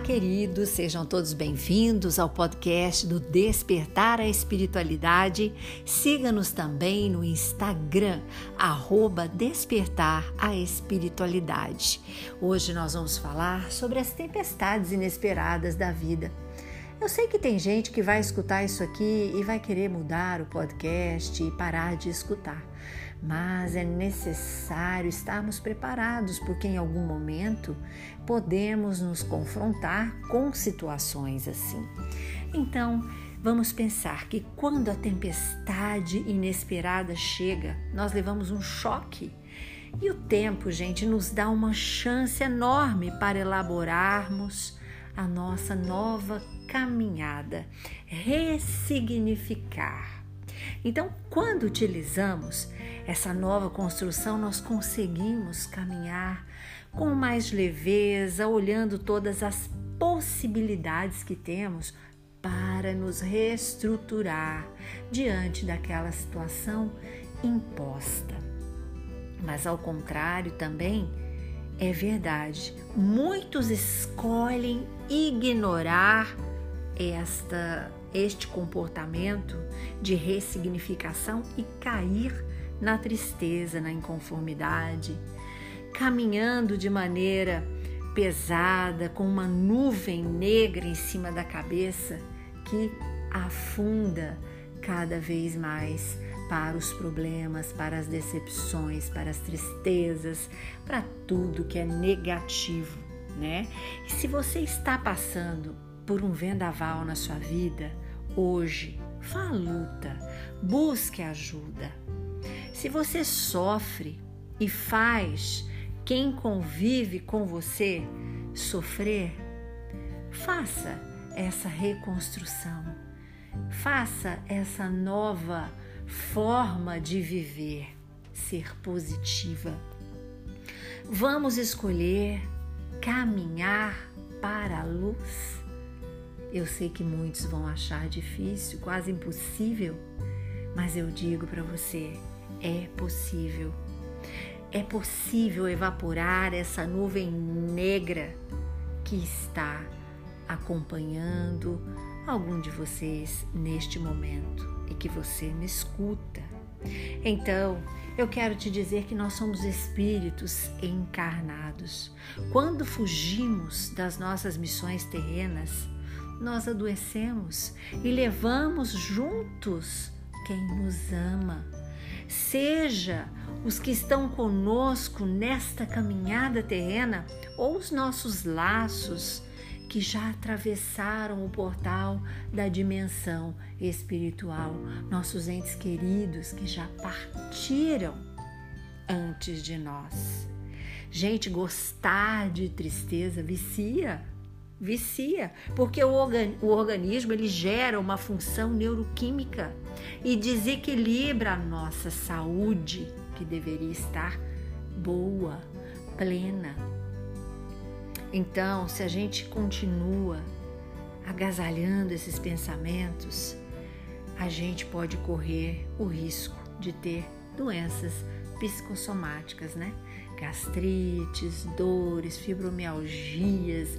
queridos, sejam todos bem-vindos ao podcast do Despertar a Espiritualidade. Siga-nos também no Instagram, arroba Despertar a Espiritualidade. Hoje nós vamos falar sobre as tempestades inesperadas da vida. Eu sei que tem gente que vai escutar isso aqui e vai querer mudar o podcast e parar de escutar mas é necessário estarmos preparados, porque em algum momento podemos nos confrontar com situações assim. Então, vamos pensar que quando a tempestade inesperada chega, nós levamos um choque. E o tempo, gente, nos dá uma chance enorme para elaborarmos a nossa nova caminhada, ressignificar então, quando utilizamos essa nova construção, nós conseguimos caminhar com mais leveza, olhando todas as possibilidades que temos para nos reestruturar diante daquela situação imposta. Mas ao contrário também é verdade, muitos escolhem ignorar esta este comportamento de ressignificação e cair na tristeza, na inconformidade, caminhando de maneira pesada, com uma nuvem negra em cima da cabeça que afunda cada vez mais para os problemas, para as decepções, para as tristezas, para tudo que é negativo, né? E se você está passando por um vendaval na sua vida, hoje, vá à luta, busque ajuda. Se você sofre e faz quem convive com você sofrer, faça essa reconstrução, faça essa nova forma de viver, ser positiva. Vamos escolher caminhar para a luz eu sei que muitos vão achar difícil, quase impossível, mas eu digo para você: é possível. É possível evaporar essa nuvem negra que está acompanhando algum de vocês neste momento e que você me escuta. Então, eu quero te dizer que nós somos espíritos encarnados. Quando fugimos das nossas missões terrenas, nós adoecemos e levamos juntos quem nos ama. Seja os que estão conosco nesta caminhada terrena ou os nossos laços que já atravessaram o portal da dimensão espiritual, nossos entes queridos que já partiram antes de nós. Gente, gostar de tristeza vicia vicia, porque o, o organismo ele gera uma função neuroquímica e desequilibra a nossa saúde, que deveria estar boa, plena. Então, se a gente continua agasalhando esses pensamentos, a gente pode correr o risco de ter doenças psicossomáticas, né? Gastrites, dores, fibromialgias,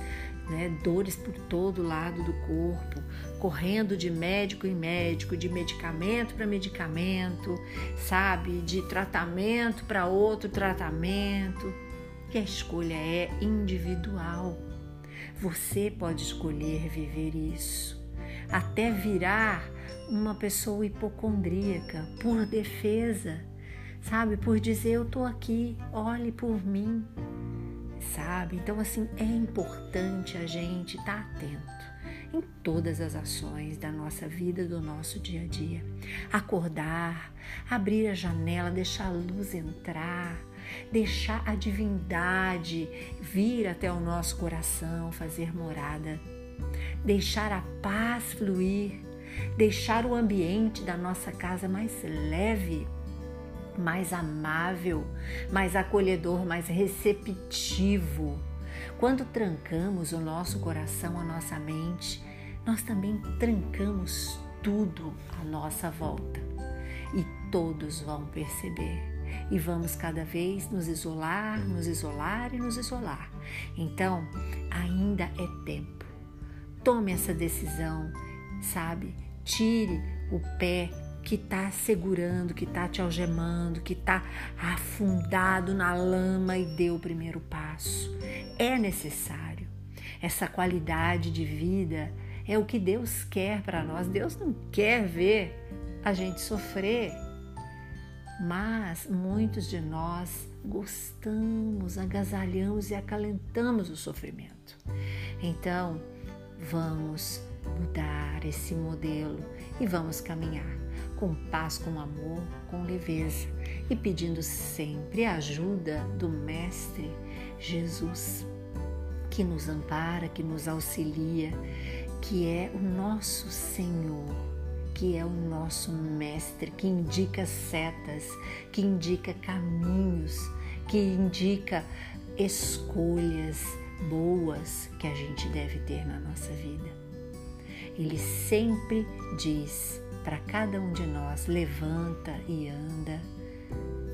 né, dores por todo lado do corpo, correndo de médico em médico, de medicamento para medicamento, sabe, de tratamento para outro tratamento. E a escolha é individual. Você pode escolher viver isso, até virar uma pessoa hipocondríaca por defesa, sabe, por dizer eu tô aqui, olhe por mim sabe? Então, assim, é importante a gente estar tá atento em todas as ações da nossa vida, do nosso dia a dia. Acordar, abrir a janela, deixar a luz entrar, deixar a divindade vir até o nosso coração, fazer morada, deixar a paz fluir, deixar o ambiente da nossa casa mais leve mais amável, mais acolhedor, mais receptivo. Quando trancamos o nosso coração, a nossa mente, nós também trancamos tudo à nossa volta e todos vão perceber. e vamos cada vez nos isolar, nos isolar e nos isolar. Então, ainda é tempo. Tome essa decisão, sabe? Tire o pé que está segurando, que está te algemando, que está afundado na lama e dê o primeiro passo. É necessário. Essa qualidade de vida é o que Deus quer para nós. Deus não quer ver a gente sofrer, mas muitos de nós gostamos, agasalhamos e acalentamos o sofrimento. Então, vamos mudar esse modelo e vamos caminhar com paz, com amor, com leveza e pedindo sempre a ajuda do Mestre Jesus, que nos ampara, que nos auxilia, que é o nosso Senhor, que é o nosso Mestre, que indica setas, que indica caminhos, que indica escolhas boas que a gente deve ter na nossa vida. Ele sempre diz para cada um de nós: levanta e anda.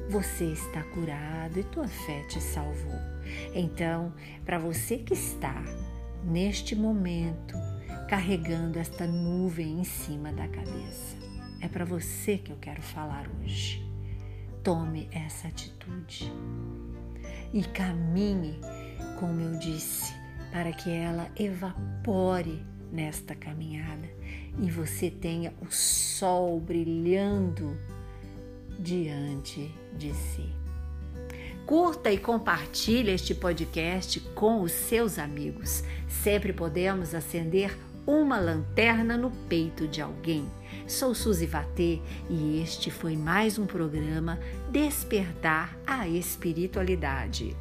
Você está curado e tua fé te salvou. Então, para você que está neste momento carregando esta nuvem em cima da cabeça, é para você que eu quero falar hoje. Tome essa atitude e caminhe, como eu disse, para que ela evapore nesta caminhada e você tenha o sol brilhando diante de si. Curta e compartilhe este podcast com os seus amigos. Sempre podemos acender uma lanterna no peito de alguém. Sou Suzy Vatê e este foi mais um programa Despertar a Espiritualidade.